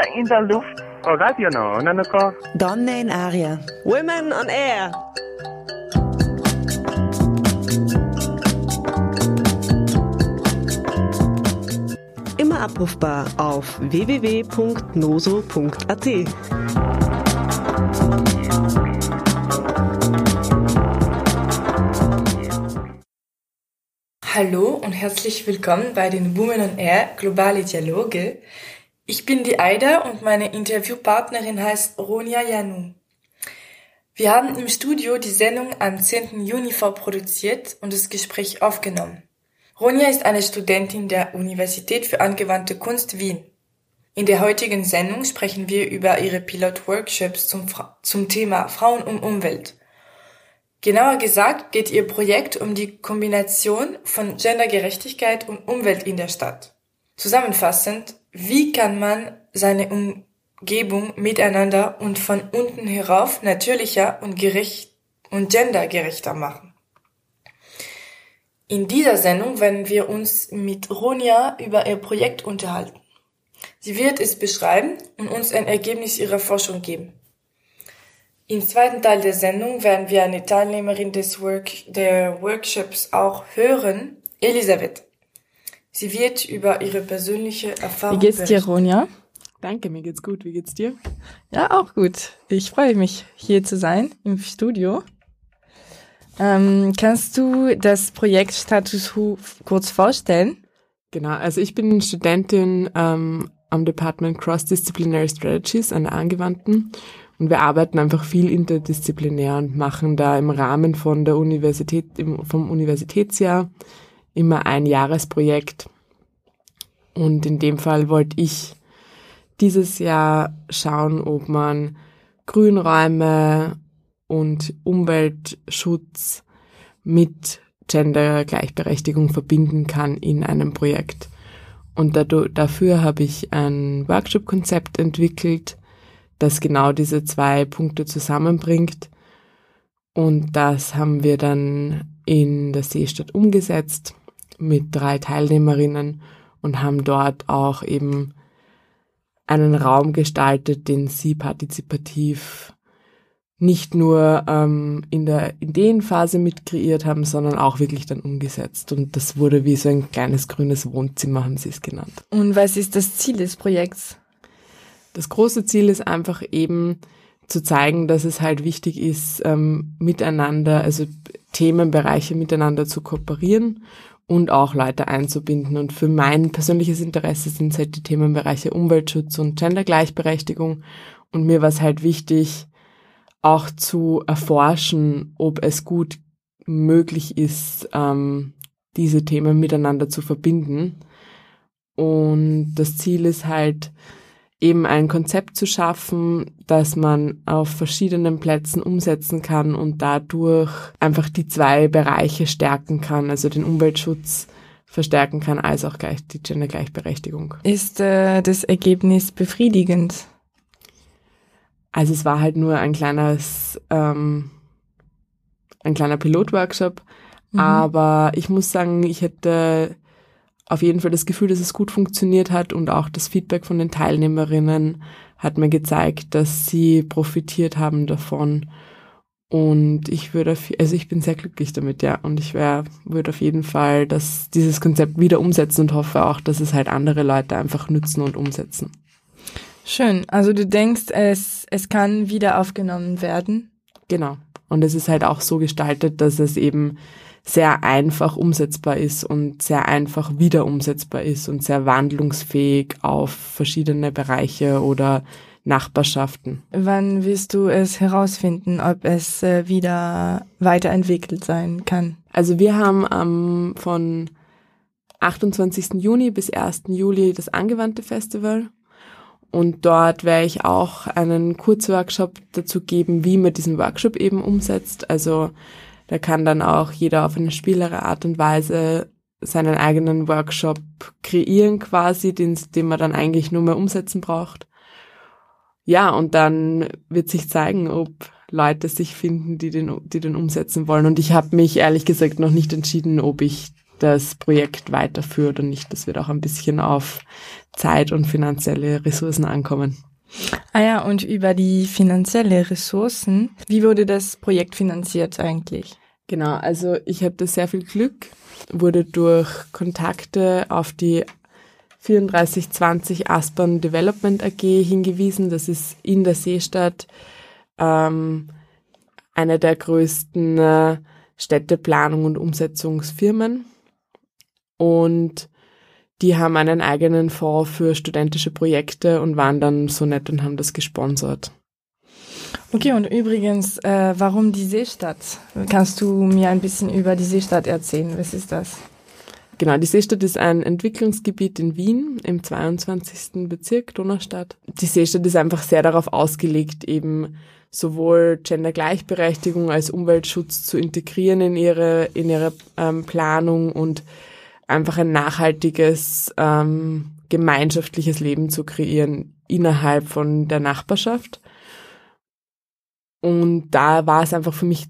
Lichter in der Luft. Oh, Radio no, Nanoko. Donne in aria. Women on Air. Immer abrufbar auf www.noso.at. Hallo und herzlich willkommen bei den Women on Air Globale Dialoge. Ich bin die Aida und meine Interviewpartnerin heißt Ronia Janu. Wir haben im Studio die Sendung am 10. Juni vorproduziert und das Gespräch aufgenommen. Ronia ist eine Studentin der Universität für angewandte Kunst Wien. In der heutigen Sendung sprechen wir über ihre Pilotworkshops zum, zum Thema Frauen und Umwelt. Genauer gesagt geht ihr Projekt um die Kombination von Gendergerechtigkeit und Umwelt in der Stadt. Zusammenfassend, wie kann man seine Umgebung miteinander und von unten herauf natürlicher und gerecht und gendergerechter machen? In dieser Sendung werden wir uns mit Ronia über ihr Projekt unterhalten. Sie wird es beschreiben und uns ein Ergebnis ihrer Forschung geben. Im zweiten Teil der Sendung werden wir eine Teilnehmerin des Work der Workshops auch hören, Elisabeth. Sie wird über ihre persönliche Erfahrung Wie geht's dir. Ronja? Danke, mir geht's gut. Wie geht's dir? Ja, auch gut. Ich freue mich, hier zu sein im Studio. Ähm, kannst du das Projekt Status Quo kurz vorstellen? Genau, also ich bin Studentin ähm, am Department Cross-Disciplinary Strategies an der Angewandten und wir arbeiten einfach viel interdisziplinär und machen da im Rahmen von der Universität, im, vom Universitätsjahr immer ein Jahresprojekt. Und in dem Fall wollte ich dieses Jahr schauen, ob man Grünräume und Umweltschutz mit Gendergleichberechtigung verbinden kann in einem Projekt. Und dafür habe ich ein Workshop-Konzept entwickelt, das genau diese zwei Punkte zusammenbringt. Und das haben wir dann in der Seestadt umgesetzt mit drei Teilnehmerinnen und haben dort auch eben einen Raum gestaltet, den sie partizipativ nicht nur ähm, in der Ideenphase mit kreiert haben, sondern auch wirklich dann umgesetzt. Und das wurde wie so ein kleines grünes Wohnzimmer, haben sie es genannt. Und was ist das Ziel des Projekts? Das große Ziel ist einfach eben zu zeigen, dass es halt wichtig ist, ähm, miteinander, also Themenbereiche miteinander zu kooperieren und auch Leute einzubinden. Und für mein persönliches Interesse sind es halt die Themenbereiche Umweltschutz und Gendergleichberechtigung. Und mir war es halt wichtig, auch zu erforschen, ob es gut möglich ist, ähm, diese Themen miteinander zu verbinden. Und das Ziel ist halt, eben ein Konzept zu schaffen, das man auf verschiedenen Plätzen umsetzen kann und dadurch einfach die zwei Bereiche stärken kann, also den Umweltschutz verstärken kann, als auch gleich die Gendergleichberechtigung. Ist äh, das Ergebnis befriedigend? Also es war halt nur ein kleines, ähm, ein kleiner Pilotworkshop, Mhm. aber ich muss sagen, ich hätte auf jeden Fall das Gefühl, dass es gut funktioniert hat und auch das Feedback von den Teilnehmerinnen hat mir gezeigt, dass sie profitiert haben davon. Und ich würde, also ich bin sehr glücklich damit, ja. Und ich wär, würde auf jeden Fall das, dieses Konzept wieder umsetzen und hoffe auch, dass es halt andere Leute einfach nützen und umsetzen. Schön. Also du denkst, es, es kann wieder aufgenommen werden? Genau. Und es ist halt auch so gestaltet, dass es eben sehr einfach umsetzbar ist und sehr einfach wieder umsetzbar ist und sehr wandlungsfähig auf verschiedene Bereiche oder Nachbarschaften. Wann wirst du es herausfinden, ob es äh, wieder weiterentwickelt sein kann? Also wir haben ähm, von 28. Juni bis 1. Juli das angewandte Festival und dort werde ich auch einen Kurzworkshop dazu geben, wie man diesen Workshop eben umsetzt. Also da kann dann auch jeder auf eine spielere Art und Weise seinen eigenen Workshop kreieren quasi, den, den man dann eigentlich nur mehr umsetzen braucht. Ja, und dann wird sich zeigen, ob Leute sich finden, die den, die den umsetzen wollen. Und ich habe mich ehrlich gesagt noch nicht entschieden, ob ich das Projekt weiterführt und nicht, das wird auch ein bisschen auf Zeit und finanzielle Ressourcen ankommen. Ah ja, und über die finanzielle Ressourcen, wie wurde das Projekt finanziert eigentlich? Genau, also ich hatte sehr viel Glück, wurde durch Kontakte auf die 3420 Aspern Development AG hingewiesen. Das ist in der Seestadt ähm, eine der größten äh, Städteplanung und Umsetzungsfirmen. Und die haben einen eigenen Fonds für studentische Projekte und waren dann so nett und haben das gesponsert. Okay, und übrigens, äh, warum die Seestadt? Kannst du mir ein bisschen über die Seestadt erzählen? Was ist das? Genau, die Seestadt ist ein Entwicklungsgebiet in Wien im 22. Bezirk Donaustadt. Die Seestadt ist einfach sehr darauf ausgelegt, eben sowohl Gendergleichberechtigung als Umweltschutz zu integrieren in ihre, in ihre ähm, Planung und einfach ein nachhaltiges ähm, gemeinschaftliches Leben zu kreieren innerhalb von der Nachbarschaft. Und da war es einfach für mich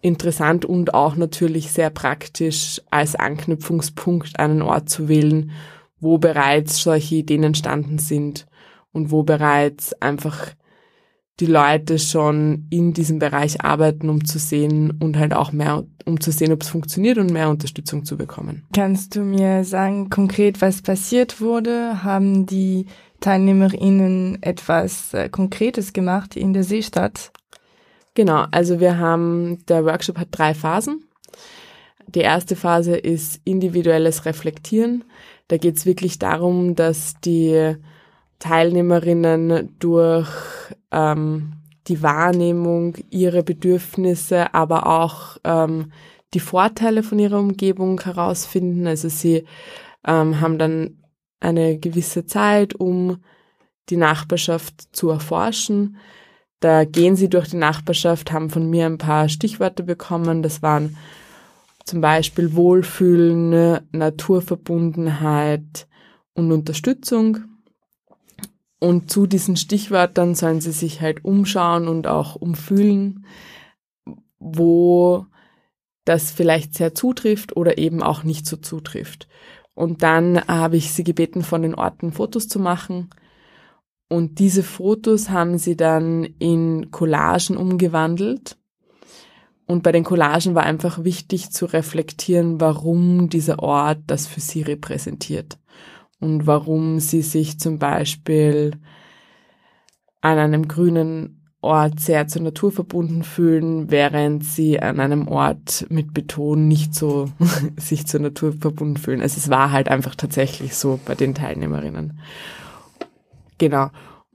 interessant und auch natürlich sehr praktisch als Anknüpfungspunkt einen Ort zu wählen, wo bereits solche Ideen entstanden sind und wo bereits einfach die Leute schon in diesem Bereich arbeiten, um zu sehen und halt auch mehr, um zu sehen, ob es funktioniert und mehr Unterstützung zu bekommen. Kannst du mir sagen, konkret, was passiert wurde? Haben die TeilnehmerInnen etwas äh, Konkretes gemacht in der Seestadt? Genau, also wir haben, der Workshop hat drei Phasen. Die erste Phase ist individuelles Reflektieren. Da geht es wirklich darum, dass die Teilnehmerinnen durch ähm, die Wahrnehmung, ihre Bedürfnisse, aber auch ähm, die Vorteile von ihrer Umgebung herausfinden. Also sie ähm, haben dann eine gewisse Zeit, um die Nachbarschaft zu erforschen. Da gehen sie durch die Nachbarschaft, haben von mir ein paar Stichworte bekommen. Das waren zum Beispiel Wohlfühlen, Naturverbundenheit und Unterstützung. Und zu diesen Stichwörtern sollen sie sich halt umschauen und auch umfühlen, wo das vielleicht sehr zutrifft oder eben auch nicht so zutrifft. Und dann habe ich sie gebeten, von den Orten Fotos zu machen. Und diese Fotos haben sie dann in Collagen umgewandelt. Und bei den Collagen war einfach wichtig zu reflektieren, warum dieser Ort das für sie repräsentiert und warum sie sich zum Beispiel an einem grünen Ort sehr zur Natur verbunden fühlen, während sie an einem Ort mit Beton nicht so sich zur Natur verbunden fühlen. Also es war halt einfach tatsächlich so bei den Teilnehmerinnen. Genau.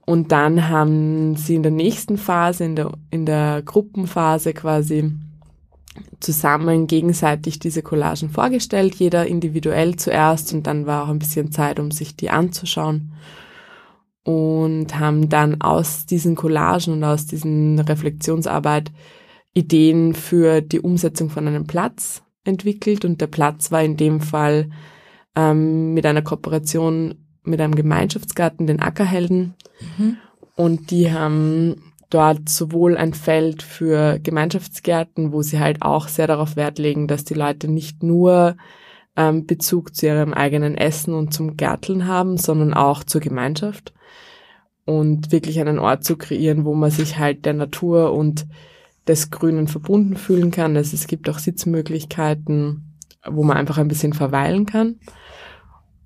Und dann haben sie in der nächsten Phase, in der, in der Gruppenphase quasi, zusammen gegenseitig diese Collagen vorgestellt, jeder individuell zuerst. Und dann war auch ein bisschen Zeit, um sich die anzuschauen. Und haben dann aus diesen Collagen und aus diesen Reflexionsarbeit Ideen für die Umsetzung von einem Platz entwickelt. Und der Platz war in dem Fall ähm, mit einer Kooperation mit einem Gemeinschaftsgarten, den Ackerhelden mhm. und die haben dort sowohl ein Feld für Gemeinschaftsgärten, wo sie halt auch sehr darauf Wert legen, dass die Leute nicht nur ähm, Bezug zu ihrem eigenen Essen und zum Gärteln haben, sondern auch zur Gemeinschaft und wirklich einen Ort zu kreieren, wo man sich halt der Natur und des Grünen verbunden fühlen kann. Also es gibt auch Sitzmöglichkeiten, wo man einfach ein bisschen verweilen kann.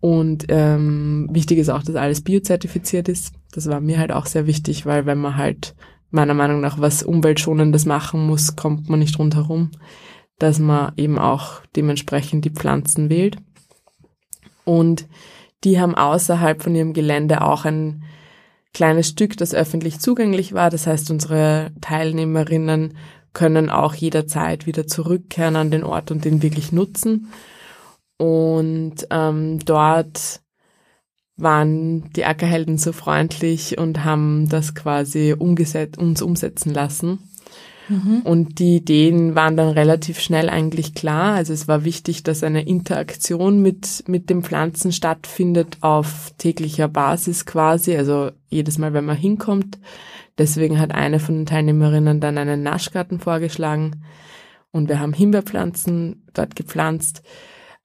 Und ähm, wichtig ist auch, dass alles biozertifiziert ist. Das war mir halt auch sehr wichtig, weil wenn man halt meiner Meinung nach was Umweltschonendes machen muss, kommt man nicht rundherum, dass man eben auch dementsprechend die Pflanzen wählt. Und die haben außerhalb von ihrem Gelände auch ein kleines Stück, das öffentlich zugänglich war. Das heißt, unsere Teilnehmerinnen können auch jederzeit wieder zurückkehren an den Ort und den wirklich nutzen. Und ähm, dort waren die Ackerhelden so freundlich und haben das quasi uns umsetzen lassen. Mhm. Und die Ideen waren dann relativ schnell eigentlich klar. Also es war wichtig, dass eine Interaktion mit, mit den Pflanzen stattfindet auf täglicher Basis quasi. Also jedes Mal, wenn man hinkommt. Deswegen hat eine von den Teilnehmerinnen dann einen Naschgarten vorgeschlagen. Und wir haben Himbeerpflanzen dort gepflanzt.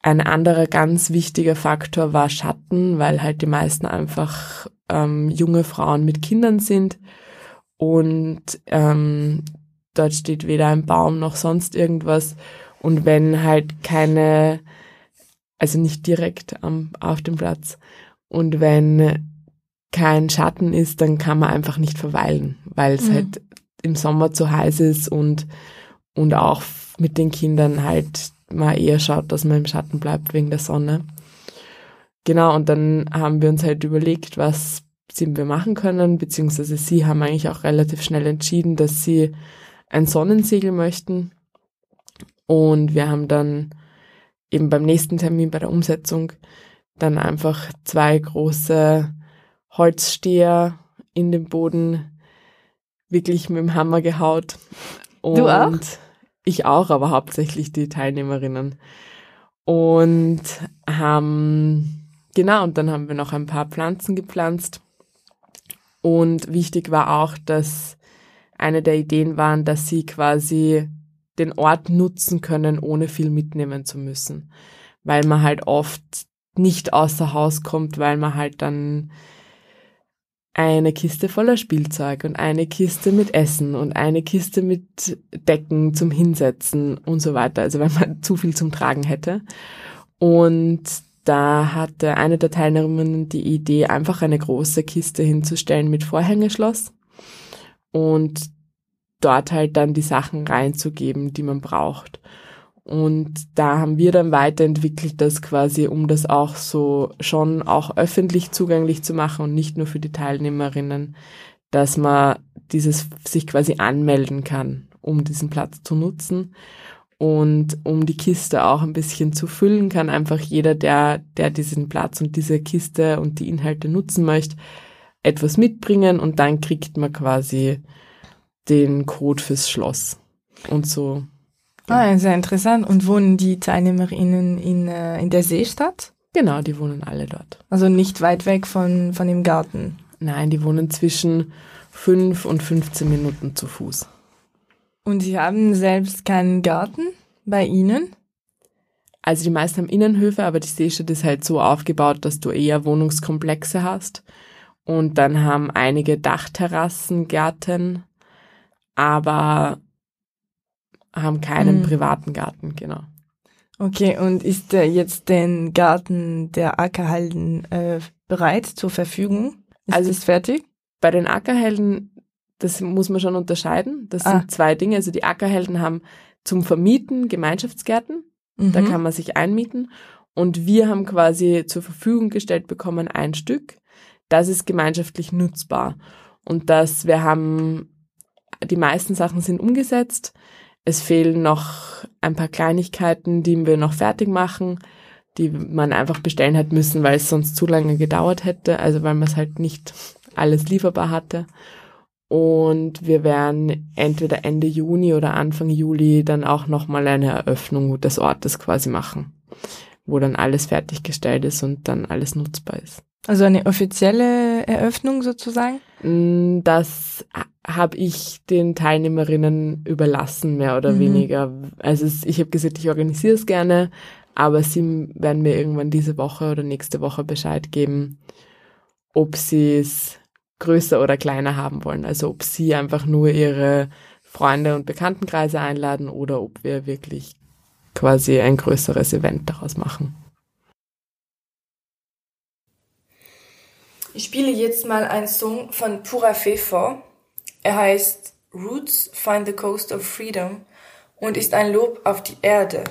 Ein anderer ganz wichtiger Faktor war Schatten, weil halt die meisten einfach ähm, junge Frauen mit Kindern sind und ähm, dort steht weder ein Baum noch sonst irgendwas. Und wenn halt keine, also nicht direkt am, auf dem Platz, und wenn kein Schatten ist, dann kann man einfach nicht verweilen, weil es mhm. halt im Sommer zu heiß ist und, und auch mit den Kindern halt man eher schaut, dass man im Schatten bleibt wegen der Sonne. Genau, und dann haben wir uns halt überlegt, was wir machen können, beziehungsweise sie haben eigentlich auch relativ schnell entschieden, dass sie ein Sonnensegel möchten. Und wir haben dann eben beim nächsten Termin bei der Umsetzung dann einfach zwei große Holzsteher in den Boden wirklich mit dem Hammer gehaut. Und du auch? Ich auch, aber hauptsächlich die Teilnehmerinnen. Und haben, genau, und dann haben wir noch ein paar Pflanzen gepflanzt. Und wichtig war auch, dass eine der Ideen waren, dass sie quasi den Ort nutzen können, ohne viel mitnehmen zu müssen. Weil man halt oft nicht außer Haus kommt, weil man halt dann eine Kiste voller Spielzeug und eine Kiste mit Essen und eine Kiste mit Decken zum Hinsetzen und so weiter. Also wenn man zu viel zum Tragen hätte. Und da hatte eine der Teilnehmerinnen die Idee, einfach eine große Kiste hinzustellen mit Vorhängeschloss und dort halt dann die Sachen reinzugeben, die man braucht. Und da haben wir dann weiterentwickelt, das quasi, um das auch so schon auch öffentlich zugänglich zu machen und nicht nur für die Teilnehmerinnen, dass man dieses sich quasi anmelden kann, um diesen Platz zu nutzen. Und um die Kiste auch ein bisschen zu füllen, kann einfach jeder, der, der diesen Platz und diese Kiste und die Inhalte nutzen möchte, etwas mitbringen und dann kriegt man quasi den Code fürs Schloss. Und so Ah, sehr interessant. Und wohnen die TeilnehmerInnen in, äh, in der Seestadt? Genau, die wohnen alle dort. Also nicht weit weg von, von dem Garten? Nein, die wohnen zwischen fünf und 15 Minuten zu Fuß. Und Sie haben selbst keinen Garten bei Ihnen? Also die meisten haben Innenhöfe, aber die Seestadt ist halt so aufgebaut, dass du eher Wohnungskomplexe hast. Und dann haben einige Dachterrassen, Gärten, aber haben keinen mhm. privaten Garten, genau. Okay, und ist der jetzt den Garten der Ackerhelden äh, bereit zur Verfügung? Ist also ist fertig? Bei den Ackerhelden, das muss man schon unterscheiden. Das ah. sind zwei Dinge. Also die Ackerhelden haben zum Vermieten Gemeinschaftsgärten. Mhm. Da kann man sich einmieten. Und wir haben quasi zur Verfügung gestellt bekommen ein Stück. Das ist gemeinschaftlich nutzbar. Und das, wir haben, die meisten Sachen sind umgesetzt. Es fehlen noch ein paar Kleinigkeiten, die wir noch fertig machen, die man einfach bestellen hat müssen, weil es sonst zu lange gedauert hätte, also weil man es halt nicht alles lieferbar hatte. Und wir werden entweder Ende Juni oder Anfang Juli dann auch nochmal eine Eröffnung des Ortes quasi machen, wo dann alles fertiggestellt ist und dann alles nutzbar ist. Also eine offizielle Eröffnung sozusagen? Mm, das habe ich den Teilnehmerinnen überlassen, mehr oder mhm. weniger. Also ich habe gesagt, ich organisiere es gerne, aber sie werden mir irgendwann diese Woche oder nächste Woche Bescheid geben, ob sie es größer oder kleiner haben wollen. Also ob sie einfach nur ihre Freunde und Bekanntenkreise einladen oder ob wir wirklich quasi ein größeres Event daraus machen. Ich spiele jetzt mal einen Song von Pura Fee vor. Er heißt Roots Find the Coast of Freedom und ist ein Lob auf die Erde.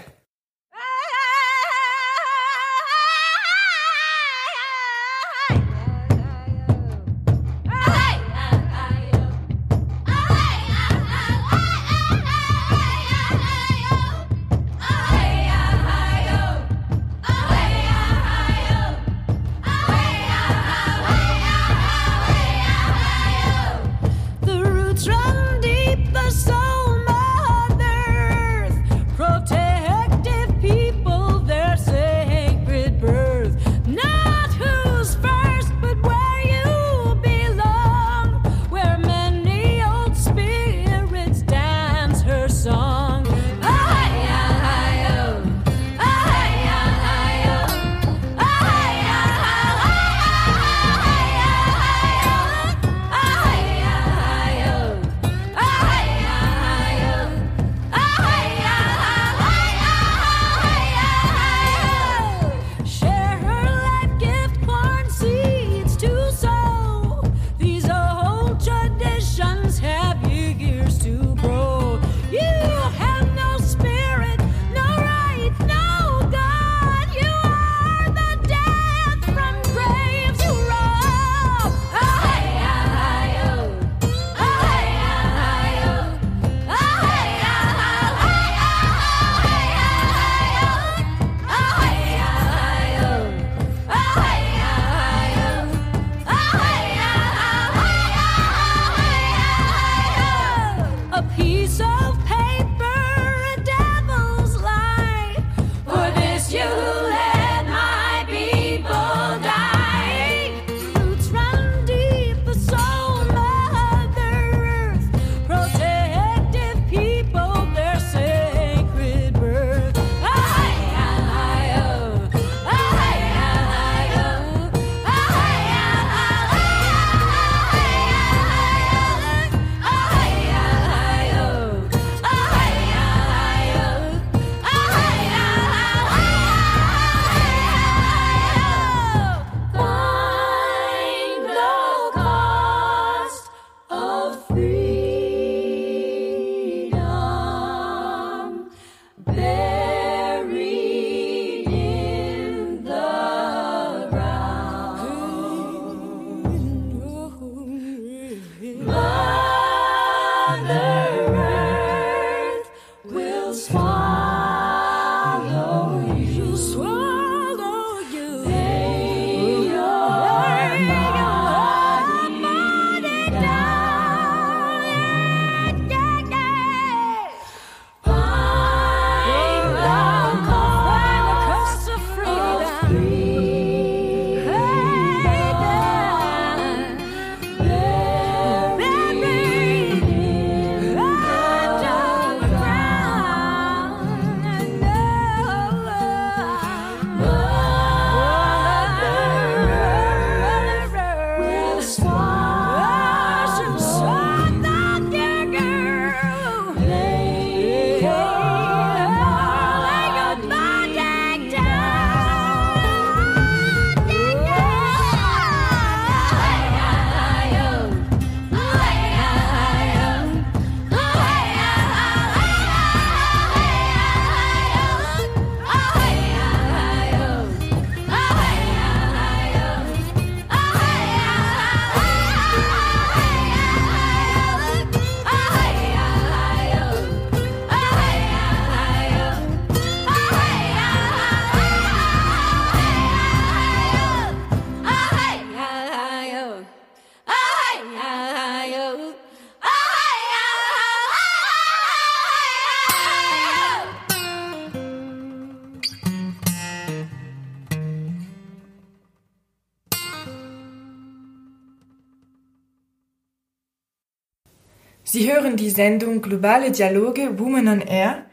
Sie hören die Sendung Globale Dialoge Women on Air.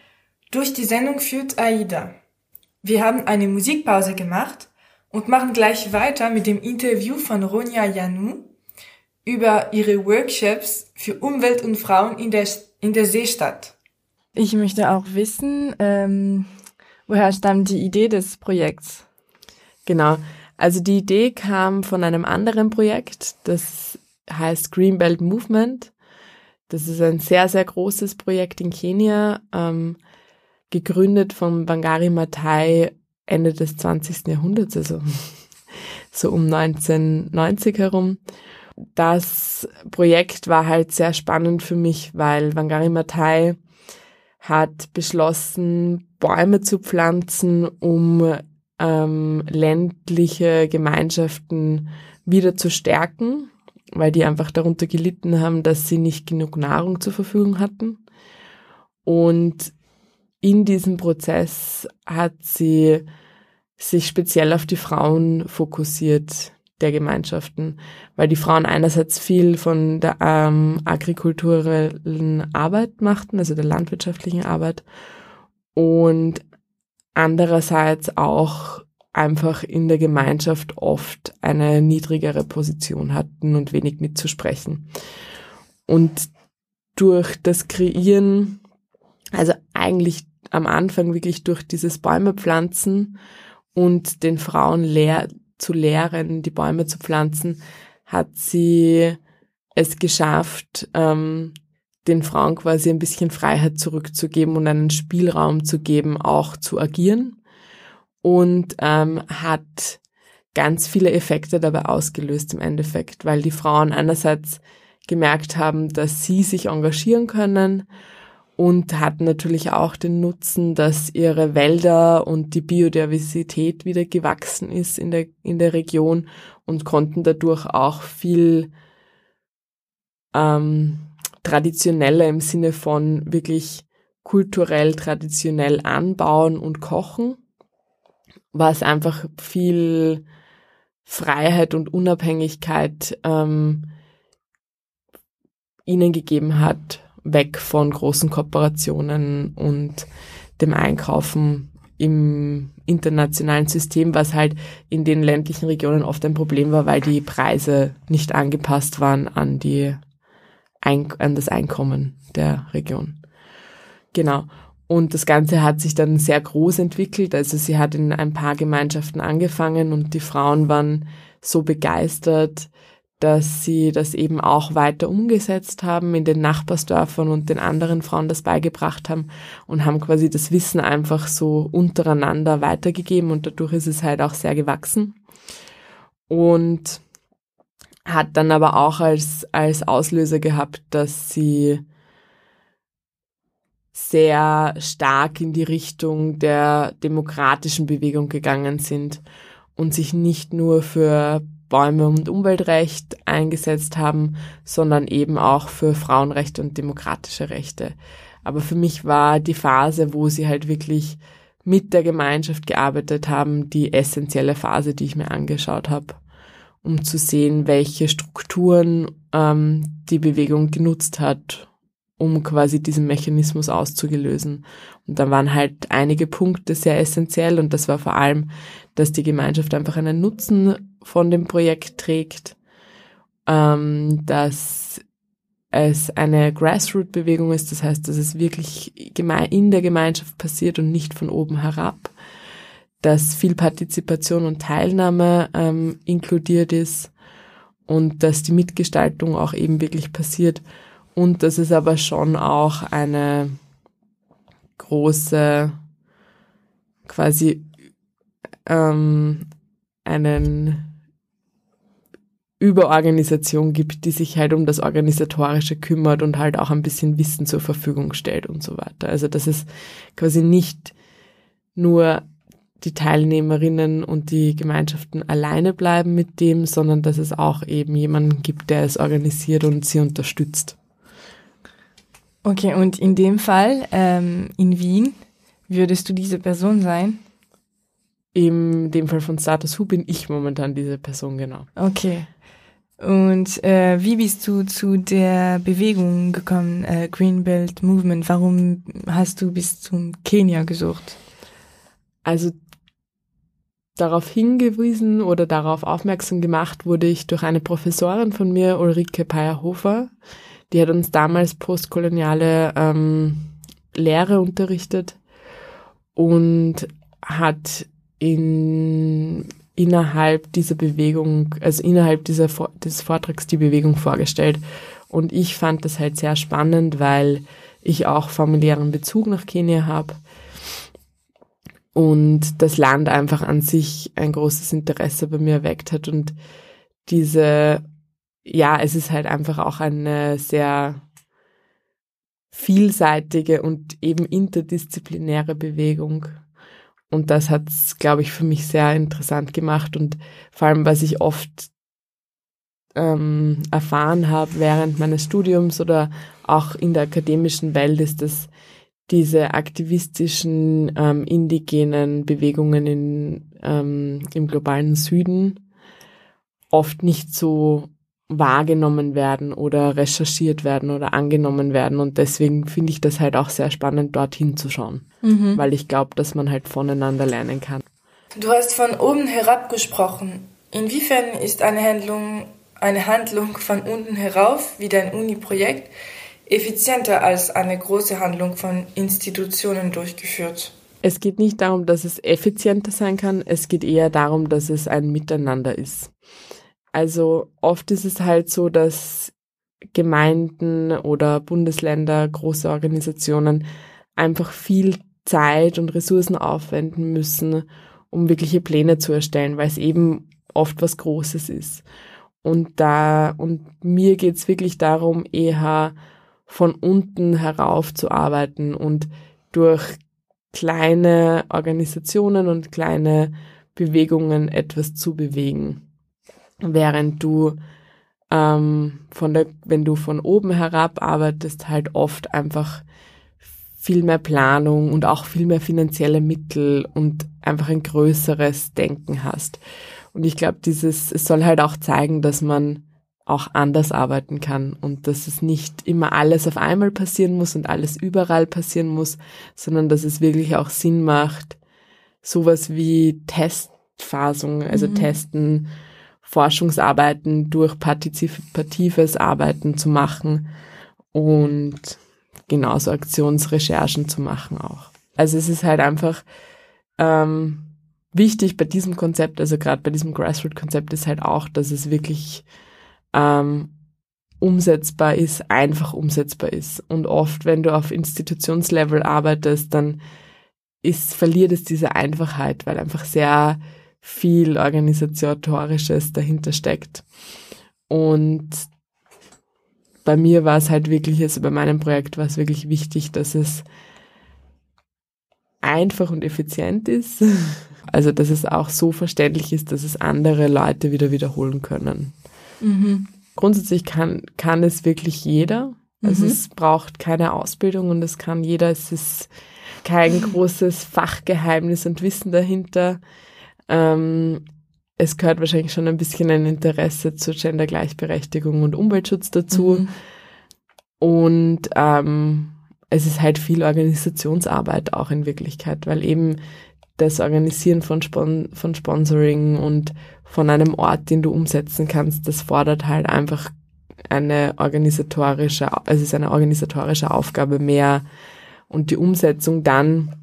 Durch die Sendung führt Aida. Wir haben eine Musikpause gemacht und machen gleich weiter mit dem Interview von Ronja Janou über ihre Workshops für Umwelt und Frauen in der, in der Seestadt. Ich möchte auch wissen, ähm, woher stammt die Idee des Projekts? Genau. Also die Idee kam von einem anderen Projekt, das heißt Greenbelt Movement. Das ist ein sehr, sehr großes Projekt in Kenia, ähm, gegründet von Bangari Matai Ende des 20. Jahrhunderts, also so um 1990 herum. Das Projekt war halt sehr spannend für mich, weil Wangari Matai hat beschlossen, Bäume zu pflanzen, um ähm, ländliche Gemeinschaften wieder zu stärken, weil die einfach darunter gelitten haben, dass sie nicht genug Nahrung zur Verfügung hatten. Und in diesem Prozess hat sie sich speziell auf die Frauen fokussiert der Gemeinschaften, weil die Frauen einerseits viel von der ähm, agrikulturellen Arbeit machten, also der landwirtschaftlichen Arbeit, und andererseits auch einfach in der Gemeinschaft oft eine niedrigere Position hatten und wenig mitzusprechen. Und durch das Kreieren, also eigentlich am Anfang wirklich durch dieses Bäume pflanzen und den Frauen lehr zu lehren, die Bäume zu pflanzen, hat sie es geschafft, ähm, den Frauen quasi ein bisschen Freiheit zurückzugeben und einen Spielraum zu geben, auch zu agieren und ähm, hat ganz viele Effekte dabei ausgelöst im Endeffekt, weil die Frauen einerseits gemerkt haben, dass sie sich engagieren können und hatten natürlich auch den Nutzen, dass ihre Wälder und die Biodiversität wieder gewachsen ist in der, in der Region und konnten dadurch auch viel ähm, traditioneller im Sinne von wirklich kulturell traditionell anbauen und kochen, was einfach viel Freiheit und Unabhängigkeit ähm, ihnen gegeben hat, weg von großen Kooperationen und dem Einkaufen im internationalen System, was halt in den ländlichen Regionen oft ein Problem war, weil die Preise nicht angepasst waren an die an das Einkommen der Region. Genau. Und das Ganze hat sich dann sehr groß entwickelt. Also sie hat in ein paar Gemeinschaften angefangen und die Frauen waren so begeistert, dass sie das eben auch weiter umgesetzt haben, in den Nachbarsdörfern und den anderen Frauen das beigebracht haben und haben quasi das Wissen einfach so untereinander weitergegeben und dadurch ist es halt auch sehr gewachsen. Und hat dann aber auch als, als Auslöser gehabt, dass sie sehr stark in die Richtung der demokratischen Bewegung gegangen sind und sich nicht nur für Bäume und Umweltrecht eingesetzt haben, sondern eben auch für Frauenrechte und demokratische Rechte. Aber für mich war die Phase, wo sie halt wirklich mit der Gemeinschaft gearbeitet haben, die essentielle Phase, die ich mir angeschaut habe um zu sehen, welche Strukturen ähm, die Bewegung genutzt hat, um quasi diesen Mechanismus auszugelösen. Und da waren halt einige Punkte sehr essentiell und das war vor allem, dass die Gemeinschaft einfach einen Nutzen von dem Projekt trägt, ähm, dass es eine Grassroot-Bewegung ist, das heißt, dass es wirklich in der Gemeinschaft passiert und nicht von oben herab dass viel Partizipation und Teilnahme ähm, inkludiert ist und dass die Mitgestaltung auch eben wirklich passiert und dass es aber schon auch eine große quasi ähm, einen Überorganisation gibt, die sich halt um das Organisatorische kümmert und halt auch ein bisschen Wissen zur Verfügung stellt und so weiter. Also dass es quasi nicht nur die Teilnehmerinnen und die Gemeinschaften alleine bleiben mit dem, sondern dass es auch eben jemanden gibt, der es organisiert und sie unterstützt. Okay, und in dem Fall ähm, in Wien würdest du diese Person sein? In dem Fall von Status Who bin ich momentan diese Person, genau. Okay. Und äh, wie bist du zu der Bewegung gekommen, äh, Greenbelt Movement? Warum hast du bis zum Kenia gesucht? Also darauf hingewiesen oder darauf aufmerksam gemacht wurde ich durch eine Professorin von mir, Ulrike Peyerhofer. Die hat uns damals postkoloniale ähm, Lehre unterrichtet und hat in, innerhalb dieser Bewegung, also innerhalb dieser, des Vortrags die Bewegung vorgestellt. Und ich fand das halt sehr spannend, weil ich auch familiären Bezug nach Kenia habe und das Land einfach an sich ein großes Interesse bei mir erweckt hat und diese, ja, es ist halt einfach auch eine sehr vielseitige und eben interdisziplinäre Bewegung. Und das hat es, glaube ich, für mich sehr interessant gemacht und vor allem, was ich oft ähm, erfahren habe während meines Studiums oder auch in der akademischen Welt, ist, dass diese aktivistischen ähm, indigenen Bewegungen in, ähm, im globalen Süden oft nicht so wahrgenommen werden oder recherchiert werden oder angenommen werden. Und deswegen finde ich das halt auch sehr spannend, dorthin zu schauen, mhm. weil ich glaube, dass man halt voneinander lernen kann. Du hast von oben herab gesprochen. Inwiefern ist eine Handlung, eine Handlung von unten herauf, wie dein Uni-Projekt, effizienter als eine große Handlung von Institutionen durchgeführt. Es geht nicht darum, dass es effizienter sein kann, es geht eher darum, dass es ein Miteinander ist. Also oft ist es halt so, dass Gemeinden oder Bundesländer, große Organisationen einfach viel Zeit und Ressourcen aufwenden müssen, um wirkliche Pläne zu erstellen, weil es eben oft was Großes ist. Und da, und mir geht's wirklich darum, eher von unten herauf zu arbeiten und durch kleine Organisationen und kleine Bewegungen etwas zu bewegen. Während du ähm, von der, wenn du von oben herab arbeitest, halt oft einfach viel mehr Planung und auch viel mehr finanzielle Mittel und einfach ein größeres Denken hast. Und ich glaube, dieses, es soll halt auch zeigen, dass man auch anders arbeiten kann und dass es nicht immer alles auf einmal passieren muss und alles überall passieren muss, sondern dass es wirklich auch Sinn macht, sowas wie Testphasung, also mhm. Testen, Forschungsarbeiten durch partizipatives Arbeiten zu machen und genauso Aktionsrecherchen zu machen auch. Also es ist halt einfach ähm, wichtig bei diesem Konzept, also gerade bei diesem Grassroot-Konzept ist halt auch, dass es wirklich ähm, umsetzbar ist, einfach umsetzbar ist. Und oft, wenn du auf Institutionslevel arbeitest, dann ist, verliert es diese Einfachheit, weil einfach sehr viel Organisatorisches dahinter steckt. Und bei mir war es halt wirklich, also bei meinem Projekt war es wirklich wichtig, dass es einfach und effizient ist. Also, dass es auch so verständlich ist, dass es andere Leute wieder wiederholen können. Mhm. Grundsätzlich kann, kann es wirklich jeder. Also mhm. es braucht keine Ausbildung und es kann jeder. Es ist kein großes Fachgeheimnis und Wissen dahinter. Ähm, es gehört wahrscheinlich schon ein bisschen ein Interesse zur Gendergleichberechtigung und Umweltschutz dazu. Mhm. Und ähm, es ist halt viel Organisationsarbeit auch in Wirklichkeit, weil eben das Organisieren von, Spon von Sponsoring und von einem Ort, den du umsetzen kannst, das fordert halt einfach eine organisatorische, es ist eine organisatorische Aufgabe mehr und die Umsetzung dann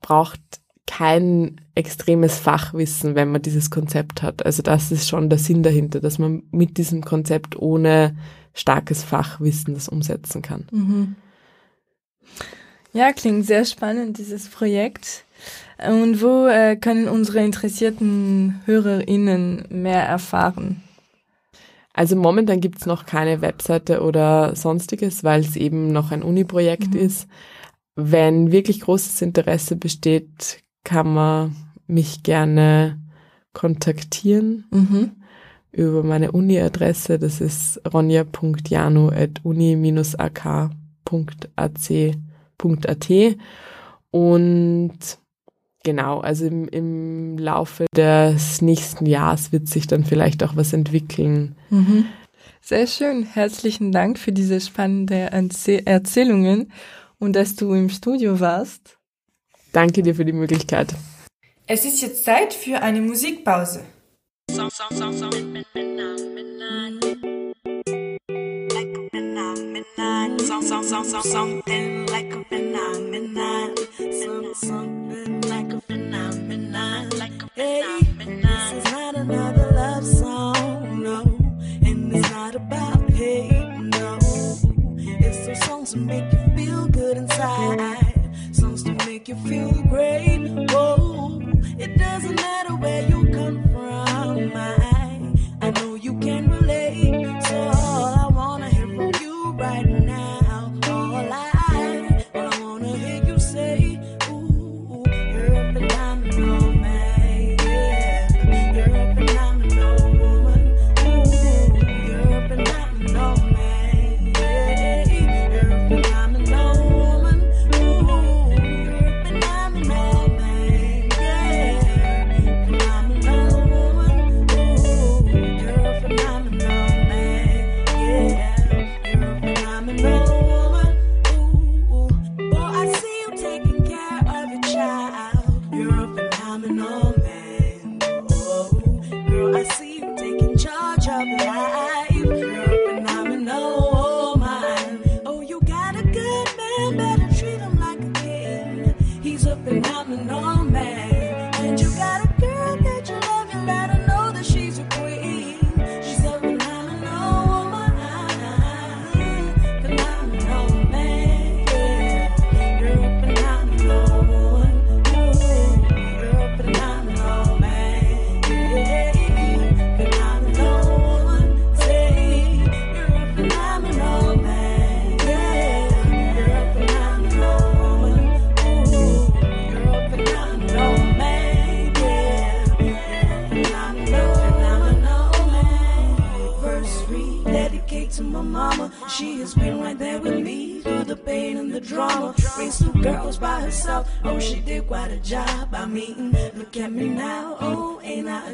braucht kein extremes Fachwissen, wenn man dieses Konzept hat. Also das ist schon der Sinn dahinter, dass man mit diesem Konzept ohne starkes Fachwissen das umsetzen kann. Mhm. Ja, klingt sehr spannend, dieses Projekt. Und wo äh, können unsere interessierten HörerInnen mehr erfahren? Also momentan gibt's noch keine Webseite oder sonstiges, weil es eben noch ein Uni-Projekt mhm. ist. Wenn wirklich großes Interesse besteht, kann man mich gerne kontaktieren mhm. über meine Uni-Adresse. Das ist ronja.janu.uni-ak.ac.at. Und genau, also im, im, Laufe des nächsten Jahres wird sich dann vielleicht auch was entwickeln. Mhm. Sehr schön. Herzlichen Dank für diese spannenden Erzählungen und dass du im Studio warst. Danke dir für die Möglichkeit. Es ist jetzt Zeit für eine Musikpause. Something like make you feel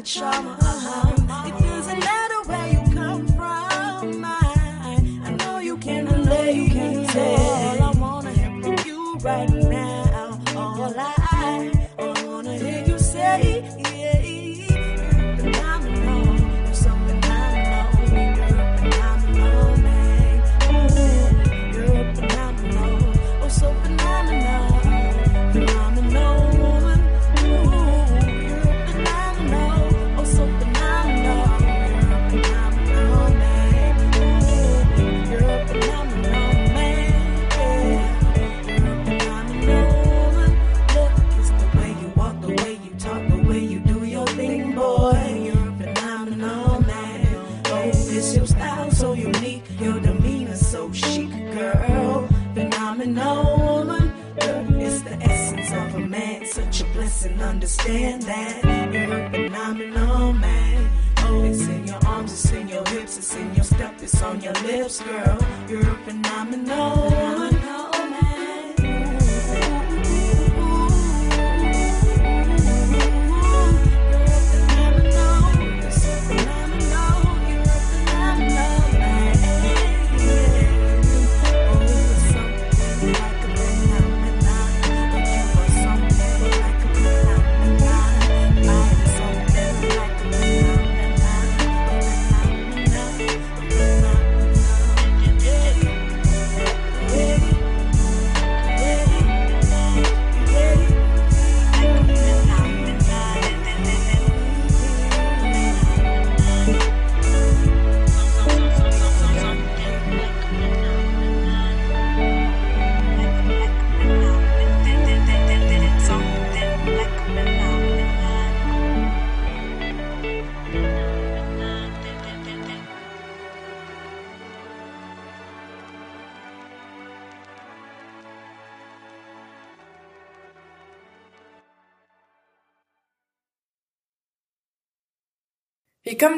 trauma.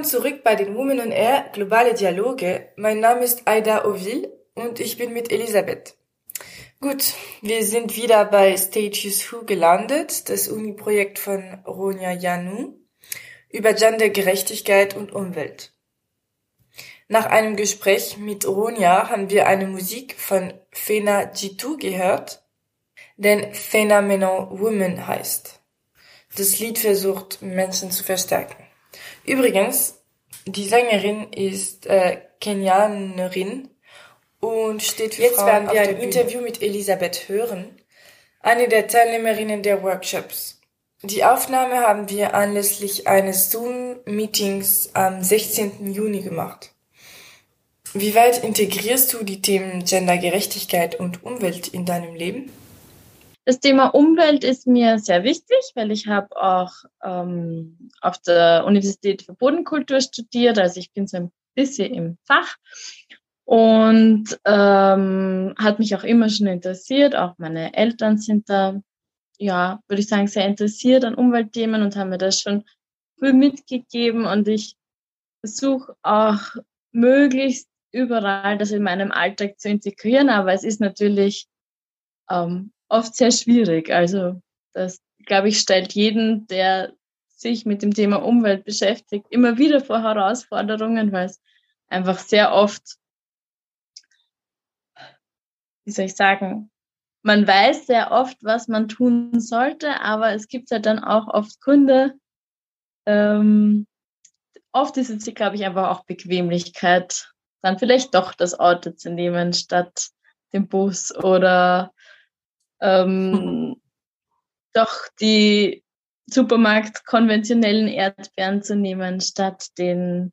zurück bei den Women on Air Globale Dialoge. Mein Name ist Aida Ovil und ich bin mit Elisabeth. Gut, wir sind wieder bei Stages Who gelandet, das Uni-Projekt von Ronja Janu über Gendergerechtigkeit und Umwelt. Nach einem Gespräch mit Ronja haben wir eine Musik von Fena Jitu gehört, den Phenomenon Woman heißt. Das Lied versucht, Menschen zu verstärken. Übrigens, die Sängerin ist äh, Kenianerin und steht für Jetzt Frauen werden wir ein Interview mit Elisabeth hören, eine der Teilnehmerinnen der Workshops. Die Aufnahme haben wir anlässlich eines Zoom-Meetings am 16. Juni gemacht. Wie weit integrierst du die Themen Gendergerechtigkeit und Umwelt in deinem Leben? Das Thema Umwelt ist mir sehr wichtig, weil ich habe auch ähm, auf der Universität für Bodenkultur studiert, also ich bin so ein bisschen im Fach und ähm, hat mich auch immer schon interessiert. Auch meine Eltern sind da, ja, würde ich sagen, sehr interessiert an Umweltthemen und haben mir das schon früh mitgegeben. Und ich versuche auch möglichst überall das in meinem Alltag zu integrieren, aber es ist natürlich ähm, oft sehr schwierig. Also das, glaube ich, stellt jeden, der sich mit dem Thema Umwelt beschäftigt, immer wieder vor Herausforderungen, weil es einfach sehr oft, wie soll ich sagen, man weiß sehr oft, was man tun sollte, aber es gibt halt dann auch oft Gründe. Ähm, oft ist es, glaube ich, einfach auch Bequemlichkeit, dann vielleicht doch das Auto zu nehmen statt dem Bus oder ähm, doch die Supermarkt konventionellen Erdbeeren zu nehmen, statt den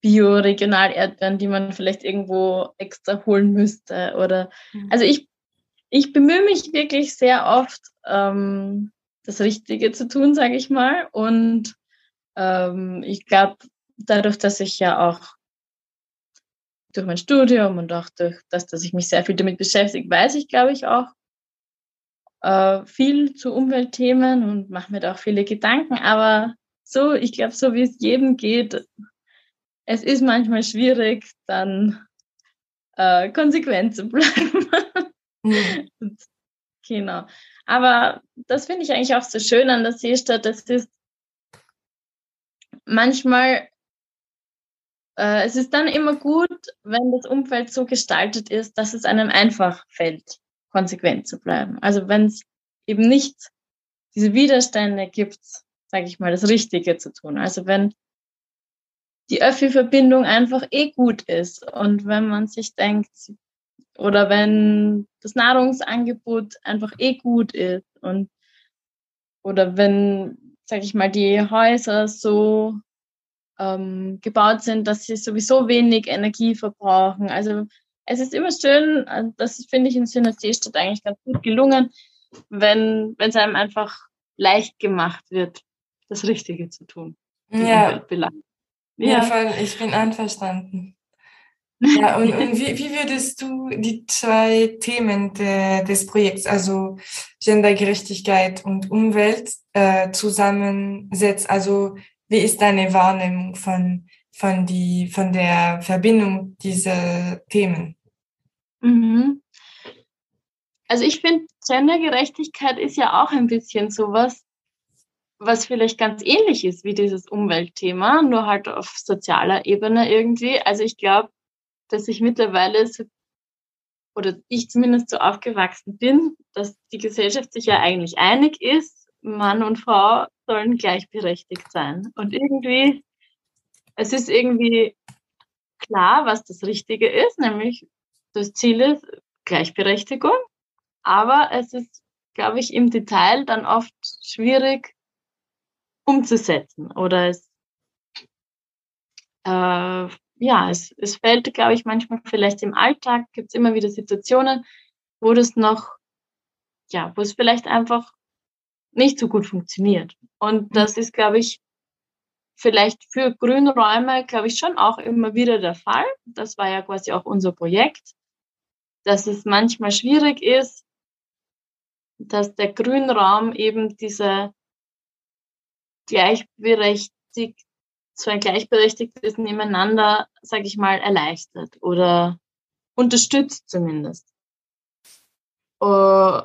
Bio-Regional-Erdbeeren, die man vielleicht irgendwo extra holen müsste. Oder mhm. also ich, ich bemühe mich wirklich sehr oft, ähm, das Richtige zu tun, sage ich mal. Und ähm, ich glaube, dadurch, dass ich ja auch durch mein Studium und auch durch das, dass ich mich sehr viel damit beschäftige, weiß ich, glaube ich, auch äh, viel zu Umweltthemen und mache mir da auch viele Gedanken. Aber so, ich glaube, so wie es jedem geht, es ist manchmal schwierig, dann äh, konsequent zu bleiben. Mhm. genau. Aber das finde ich eigentlich auch so schön an der Seestadt. Es ist manchmal äh, es ist dann immer gut, wenn das Umfeld so gestaltet ist, dass es einem einfach fällt, konsequent zu bleiben. Also wenn es eben nicht diese Widerstände gibt, sage ich mal, das Richtige zu tun. Also wenn die Öffi-Verbindung einfach eh gut ist und wenn man sich denkt, oder wenn das Nahrungsangebot einfach eh gut ist und oder wenn, sage ich mal, die Häuser so ähm, gebaut sind, dass sie sowieso wenig Energie verbrauchen. Also es ist immer schön, äh, das finde ich in Synergiestadt eigentlich ganz gut gelungen, wenn es einem einfach leicht gemacht wird, das Richtige zu tun. Ja. ja, ich bin einverstanden. Ja, und, und wie, wie würdest du die zwei Themen de, des Projekts, also Gendergerechtigkeit und Umwelt, äh, zusammensetzen? Also wie ist deine Wahrnehmung von, von, die, von der Verbindung dieser Themen? Mhm. Also ich finde, Gendergerechtigkeit ist ja auch ein bisschen sowas, was vielleicht ganz ähnlich ist wie dieses Umweltthema, nur halt auf sozialer Ebene irgendwie. Also ich glaube, dass ich mittlerweile so, oder ich zumindest so aufgewachsen bin, dass die Gesellschaft sich ja eigentlich einig ist, Mann und Frau sollen gleichberechtigt sein. Und irgendwie, es ist irgendwie klar, was das Richtige ist, nämlich das Ziel ist Gleichberechtigung. Aber es ist, glaube ich, im Detail dann oft schwierig umzusetzen oder es, äh, ja, es, es fällt, glaube ich, manchmal vielleicht im Alltag gibt es immer wieder Situationen, wo das noch, ja, wo es vielleicht einfach nicht so gut funktioniert. Und mhm. das ist, glaube ich, vielleicht für Grünräume, glaube ich, schon auch immer wieder der Fall. Das war ja quasi auch unser Projekt, dass es manchmal schwierig ist, dass der Grünraum eben diese gleichberechtigt, so ein gleichberechtigtes Nebeneinander, sage ich mal, erleichtert oder unterstützt zumindest. Äh,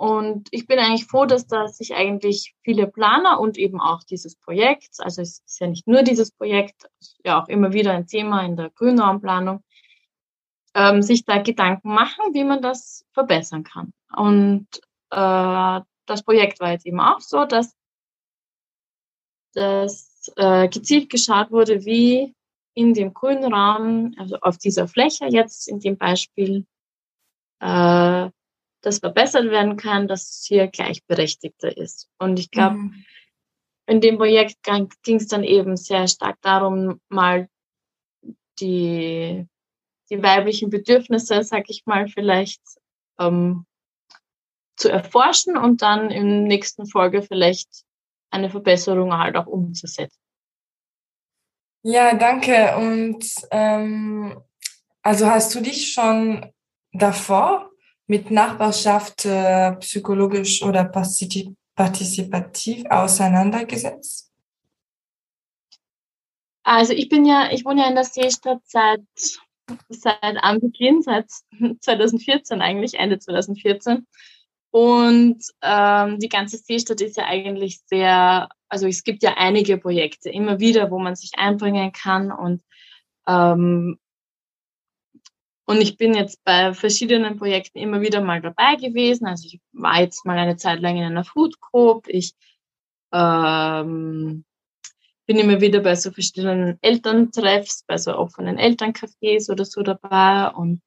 und ich bin eigentlich froh, dass da sich eigentlich viele Planer und eben auch dieses Projekt, also es ist ja nicht nur dieses Projekt, ja auch immer wieder ein Thema in der Grünraumplanung, ähm, sich da Gedanken machen, wie man das verbessern kann. Und äh, das Projekt war jetzt eben auch so, dass, dass äh, gezielt geschaut wurde, wie in dem grünen Raum, also auf dieser Fläche jetzt in dem Beispiel, äh, das verbessert werden kann, dass es hier gleichberechtigter ist. Und ich glaube, mhm. in dem Projekt ging es dann eben sehr stark darum, mal die, die weiblichen Bedürfnisse, sag ich mal, vielleicht ähm, zu erforschen und dann im nächsten Folge vielleicht eine Verbesserung halt auch umzusetzen. Ja, danke. Und ähm, also hast du dich schon davor mit Nachbarschaft äh, psychologisch oder partizipativ auseinandergesetzt? Also ich bin ja, ich wohne ja in der Seestadt seit seit Anbeginn, seit 2014 eigentlich, Ende 2014. Und ähm, die ganze Seestadt ist ja eigentlich sehr, also es gibt ja einige Projekte immer wieder, wo man sich einbringen kann und ähm, und ich bin jetzt bei verschiedenen Projekten immer wieder mal dabei gewesen. Also ich war jetzt mal eine Zeit lang in einer Food Group. Ich ähm, bin immer wieder bei so verschiedenen Elterntreffs, bei so offenen Elterncafés oder so dabei. Und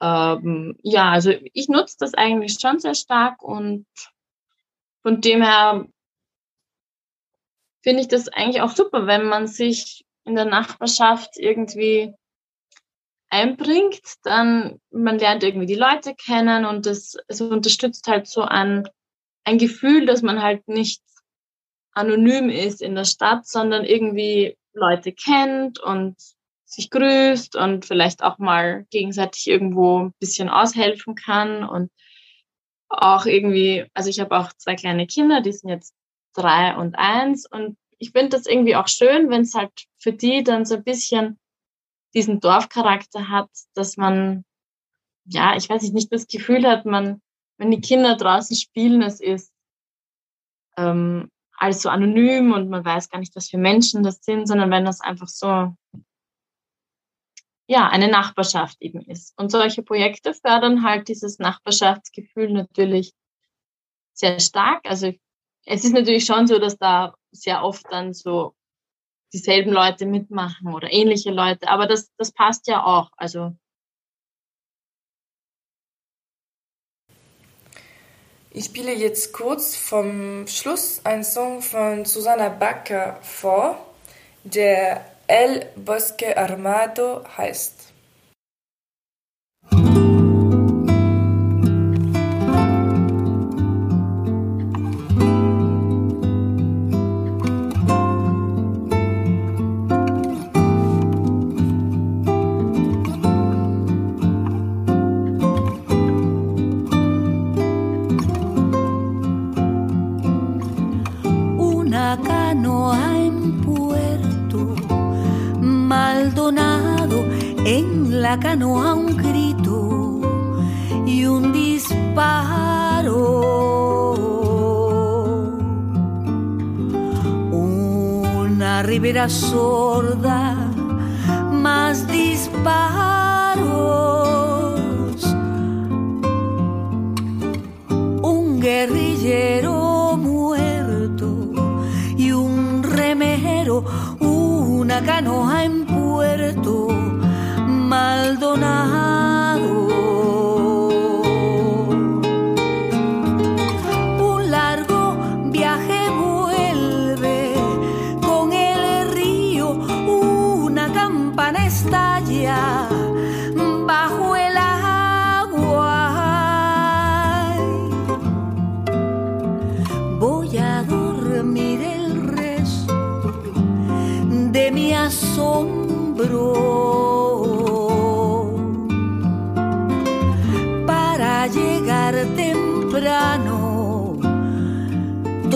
ähm, ja, also ich nutze das eigentlich schon sehr stark und von dem her finde ich das eigentlich auch super, wenn man sich in der Nachbarschaft irgendwie einbringt, dann man lernt irgendwie die Leute kennen und das es unterstützt halt so ein, ein Gefühl, dass man halt nicht anonym ist in der Stadt, sondern irgendwie Leute kennt und sich grüßt und vielleicht auch mal gegenseitig irgendwo ein bisschen aushelfen kann und auch irgendwie, also ich habe auch zwei kleine Kinder, die sind jetzt drei und eins und ich finde das irgendwie auch schön, wenn es halt für die dann so ein bisschen diesen Dorfcharakter hat, dass man, ja, ich weiß nicht, nicht das Gefühl hat, man, wenn die Kinder draußen spielen, es ist ähm, alles so anonym und man weiß gar nicht, was für Menschen das sind, sondern wenn das einfach so ja, eine Nachbarschaft eben ist. Und solche Projekte fördern halt dieses Nachbarschaftsgefühl natürlich sehr stark. Also es ist natürlich schon so, dass da sehr oft dann so dieselben Leute mitmachen oder ähnliche Leute, aber das, das passt ja auch. Also Ich spiele jetzt kurz vom Schluss einen Song von Susanna Backer vor, der El Bosque Armado heißt. Canoa un grito y un disparo. Una ribera sorda, más disparos. Un guerrillero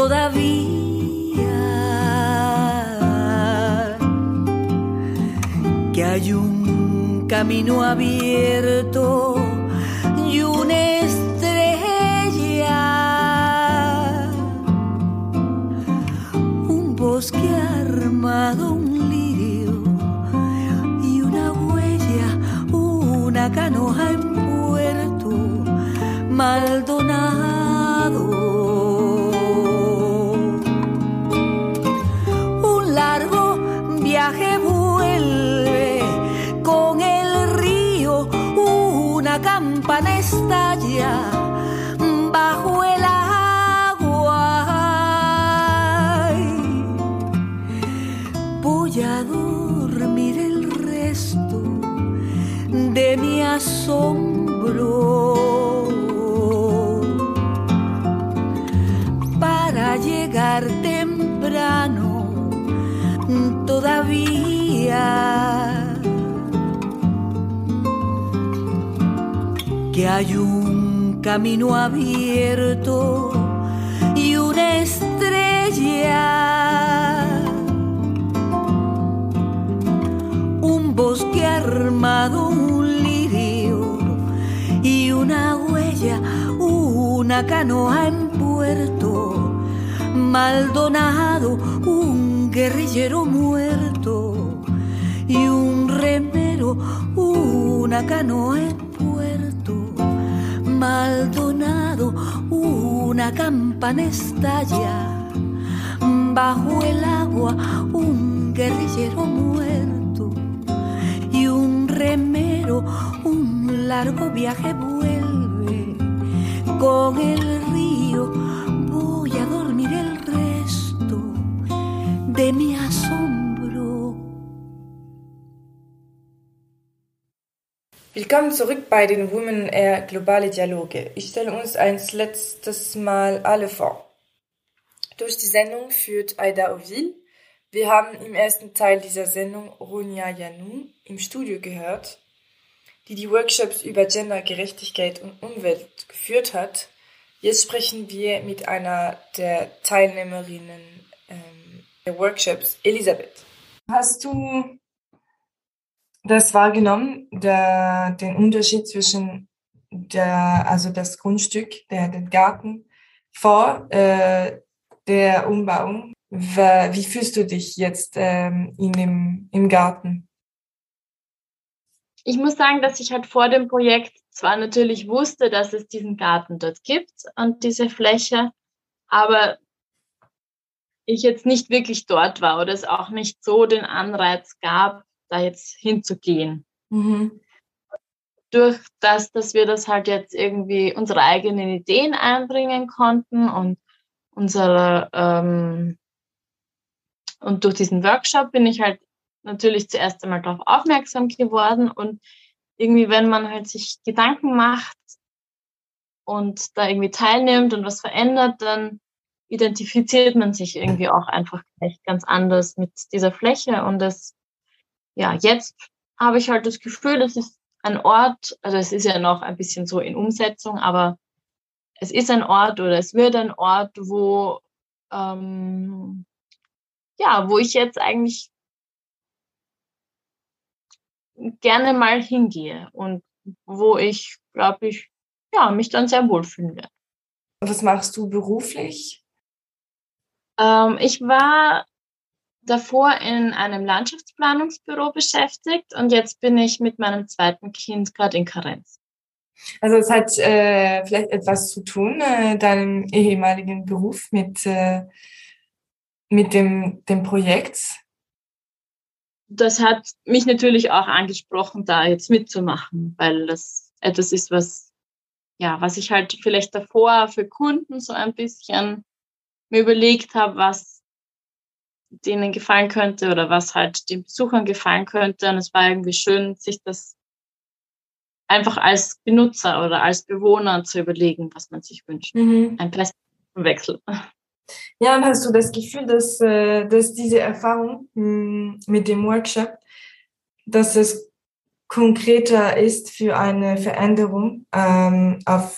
todavía que hay un camino abierto hay un camino abierto y una estrella. Un bosque armado, un lirio y una huella, una canoa en puerto, Maldonado, un guerrillero muerto y un remero, una canoa en Maldonado, una campana estalla bajo el agua, un guerrillero muerto y un remero, un largo viaje vuelve con el río. Voy a dormir el resto de mi asombro. Willkommen zurück bei den Women Air Globale Dialoge. Ich stelle uns ein letztes Mal alle vor. Durch die Sendung führt Aida Ovil. Wir haben im ersten Teil dieser Sendung Ronia Janou im Studio gehört, die die Workshops über Gendergerechtigkeit und Umwelt geführt hat. Jetzt sprechen wir mit einer der Teilnehmerinnen ähm, der Workshops, Elisabeth. Hast du das wahrgenommen, der, den Unterschied zwischen der, also das Grundstück, der, den Garten vor äh, der Umbauung? Wie, fühlst du dich jetzt ähm, in dem, im Garten? Ich muss sagen, dass ich halt vor dem Projekt zwar natürlich wusste, dass es diesen Garten dort gibt und diese Fläche, aber ich jetzt nicht wirklich dort war oder es auch nicht so den Anreiz gab, da jetzt hinzugehen. Mhm. Durch das, dass wir das halt jetzt irgendwie unsere eigenen Ideen einbringen konnten und unsere ähm, und durch diesen Workshop bin ich halt natürlich zuerst einmal darauf aufmerksam geworden und irgendwie, wenn man halt sich Gedanken macht und da irgendwie teilnimmt und was verändert, dann identifiziert man sich irgendwie auch einfach gleich ganz anders mit dieser Fläche und das, ja, jetzt habe ich halt das Gefühl, es ist ein Ort, also es ist ja noch ein bisschen so in Umsetzung, aber es ist ein Ort oder es wird ein Ort, wo ähm, ja, wo ich jetzt eigentlich gerne mal hingehe und wo ich, glaube ich, ja, mich dann sehr wohlfühlen werde. Und was machst du beruflich? Ähm, ich war davor in einem Landschaftsplanungsbüro beschäftigt und jetzt bin ich mit meinem zweiten Kind gerade in Karenz. Also es hat äh, vielleicht etwas zu tun, äh, deinem ehemaligen Beruf mit, äh, mit dem, dem Projekt. Das hat mich natürlich auch angesprochen, da jetzt mitzumachen, weil das etwas ist, was, ja, was ich halt vielleicht davor für Kunden so ein bisschen mir überlegt habe, was denen gefallen könnte oder was halt den Besuchern gefallen könnte. Und es war irgendwie schön, sich das einfach als Benutzer oder als Bewohner zu überlegen, was man sich wünscht. Mhm. Ein Perspektivenwechsel. Ja, und hast du das Gefühl, dass, äh, dass diese Erfahrung mh, mit dem Workshop, dass es konkreter ist für eine Veränderung ähm, auf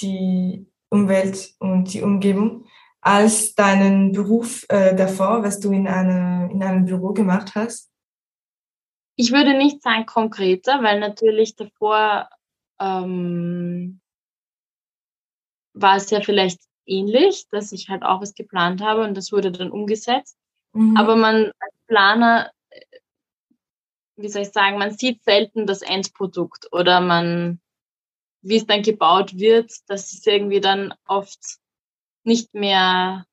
die Umwelt und die Umgebung als deinen Beruf äh, davor, was du in, eine, in einem Büro gemacht hast? Ich würde nicht sagen konkreter, weil natürlich davor ähm, war es ja vielleicht ähnlich, dass ich halt auch was geplant habe und das wurde dann umgesetzt. Mhm. Aber man als Planer wie soll ich sagen, man sieht selten das Endprodukt oder man, wie es dann gebaut wird, das ist irgendwie dann oft nicht mehr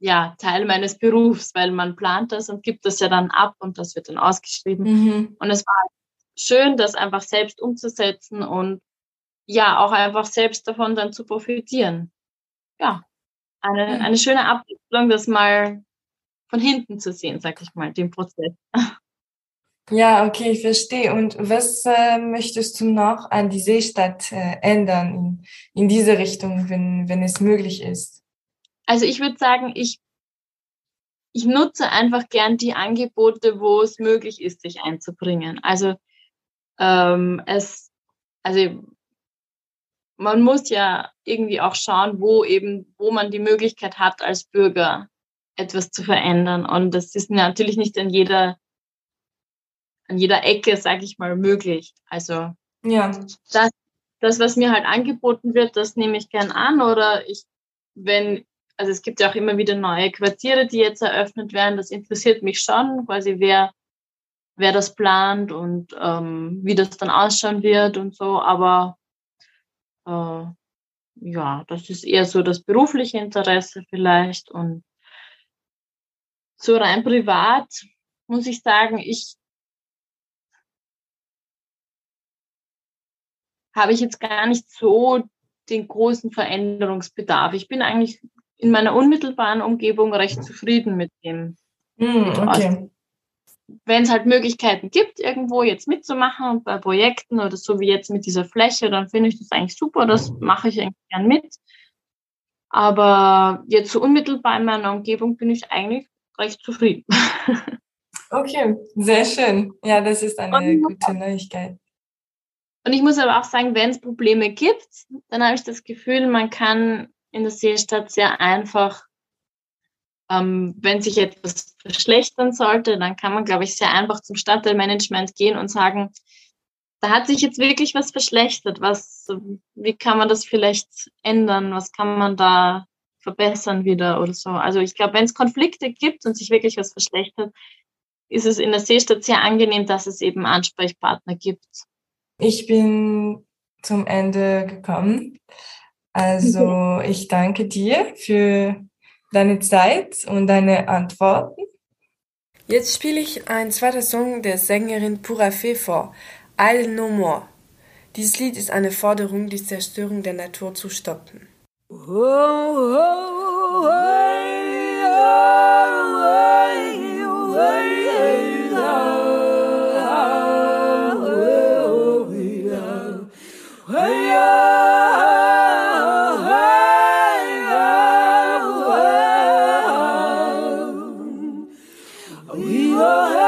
ja, Teil meines Berufs, weil man plant das und gibt das ja dann ab und das wird dann ausgeschrieben. Mhm. Und es war schön, das einfach selbst umzusetzen und ja, auch einfach selbst davon dann zu profitieren. Ja, eine, Mhm. eine schöne Abwechslung, das mal von hinten zu sehen, sag ich mal, den Prozess. Ja, okay, ich verstehe. Und was äh, möchtest du noch an die Seestadt äh, ändern in, in diese Richtung, wenn, wenn es möglich ist? Also ich würde sagen, ich, ich nutze einfach gern die Angebote, wo es möglich ist, sich einzubringen. Also ähm, es, also man muss ja irgendwie auch schauen, wo eben, wo man die Möglichkeit hat, als Bürger etwas zu verändern. Und das ist natürlich nicht an jeder, an jeder Ecke, sage ich mal, möglich. Also Ja, das, das, was mir halt angeboten wird, das nehme ich gern an. Oder ich, wenn, also es gibt ja auch immer wieder neue Quartiere, die jetzt eröffnet werden. Das interessiert mich schon, quasi wer, wer das plant und ähm, wie das dann ausschauen wird und so. Aber äh, ja, das ist eher so das berufliche Interesse vielleicht. Und so rein privat muss ich sagen, ich habe ich jetzt gar nicht so den großen Veränderungsbedarf. Ich bin eigentlich in meiner unmittelbaren Umgebung recht zufrieden mit dem. Hm, okay. Wenn es halt Möglichkeiten gibt, irgendwo jetzt mitzumachen und bei Projekten oder so wie jetzt mit dieser Fläche, dann finde ich das eigentlich super. Das mache ich eigentlich gern mit. Aber jetzt so unmittelbar in meiner Umgebung bin ich eigentlich recht zufrieden. Okay, sehr schön. Ja, das ist eine Und- gute Neuigkeit. Und ich muss aber auch sagen, wenn es Probleme gibt, dann habe ich das Gefühl, man kann in der Seestadt sehr einfach, ähm, wenn sich etwas verschlechtern sollte, dann kann man, glaube ich, sehr einfach zum Stadtteilmanagement gehen und sagen, da hat sich jetzt wirklich was verschlechtert. Was, wie kann man das vielleicht ändern? Was kann man da verbessern wieder oder so? Also ich glaube, wenn es Konflikte gibt und sich wirklich was verschlechtert, ist es in der Seestadt sehr angenehm, dass es eben Ansprechpartner gibt. Ich bin zum Ende gekommen. Also ich danke dir für deine Zeit und deine Antworten. Jetzt spiele ich ein zweiter Song der Sängerin Pura Fee vor, I'll No More. Dieses Lied ist eine Forderung, die Zerstörung der Natur zu stoppen. We all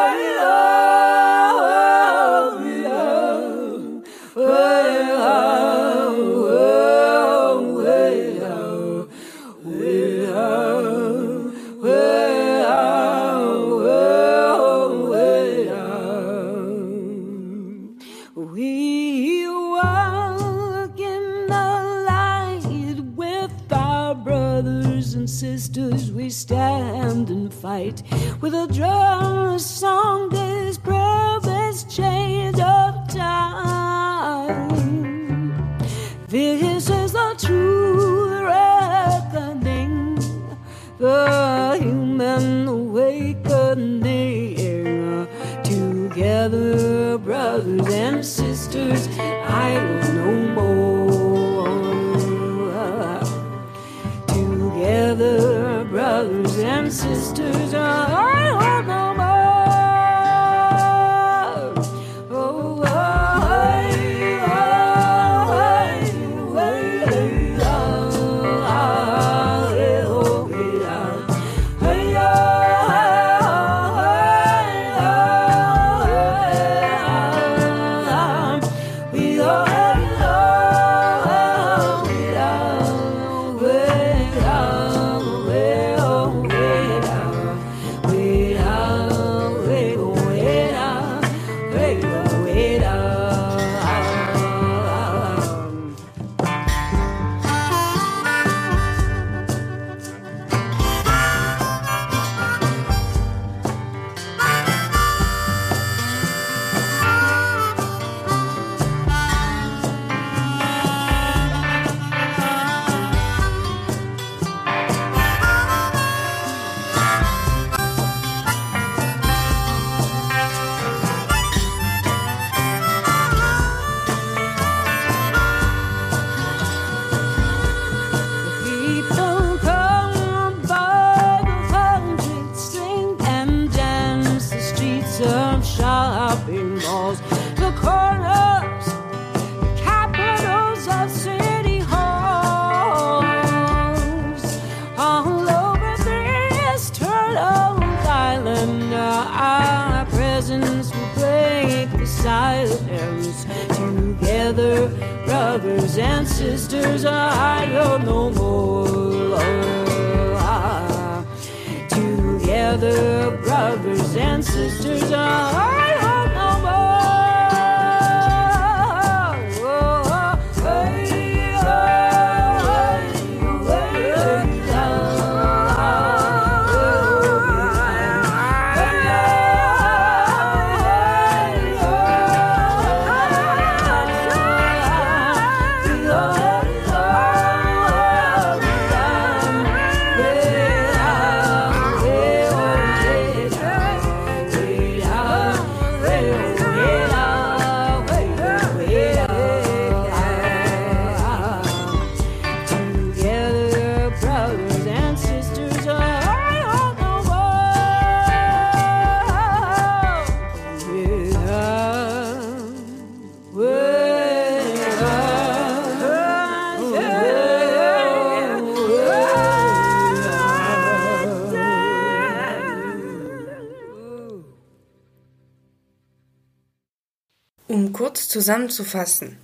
kurz zusammenzufassen,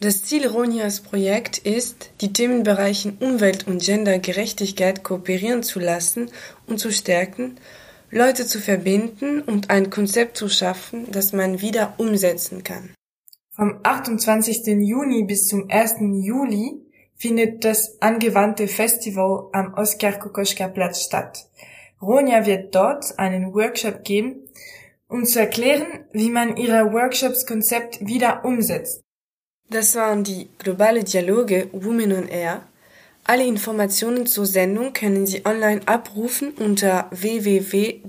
das Ziel Ronias Projekt ist, die Themenbereiche Umwelt und Gendergerechtigkeit kooperieren zu lassen und zu stärken, Leute zu verbinden und ein Konzept zu schaffen, das man wieder umsetzen kann. Vom 28. Juni bis zum 1. Juli findet das angewandte Festival am Oskar Kokoschka Platz statt. Ronja wird dort einen Workshop geben, um zu erklären, wie man ihre Workshops-Konzept wieder umsetzt. Das waren die globale Dialoge Women on Air. Alle Informationen zur Sendung können Sie online abrufen unter www.noso.at.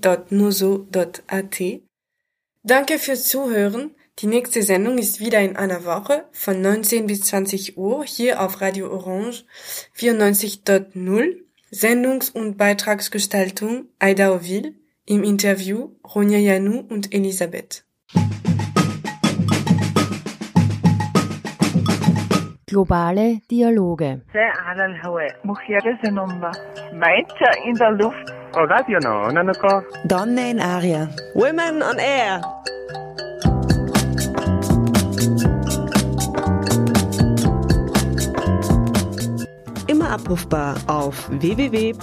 Danke fürs Zuhören. Die nächste Sendung ist wieder in einer Woche von 19 bis 20 Uhr hier auf Radio Orange 94.0. Sendungs- und Beitragsgestaltung Aida Oville. Im Interview Ronja Janu und Elisabeth. Globale Dialoge. Meinte in der Luft. Donne in Aria. Women on Air. Immer abrufbar auf www.noso.at.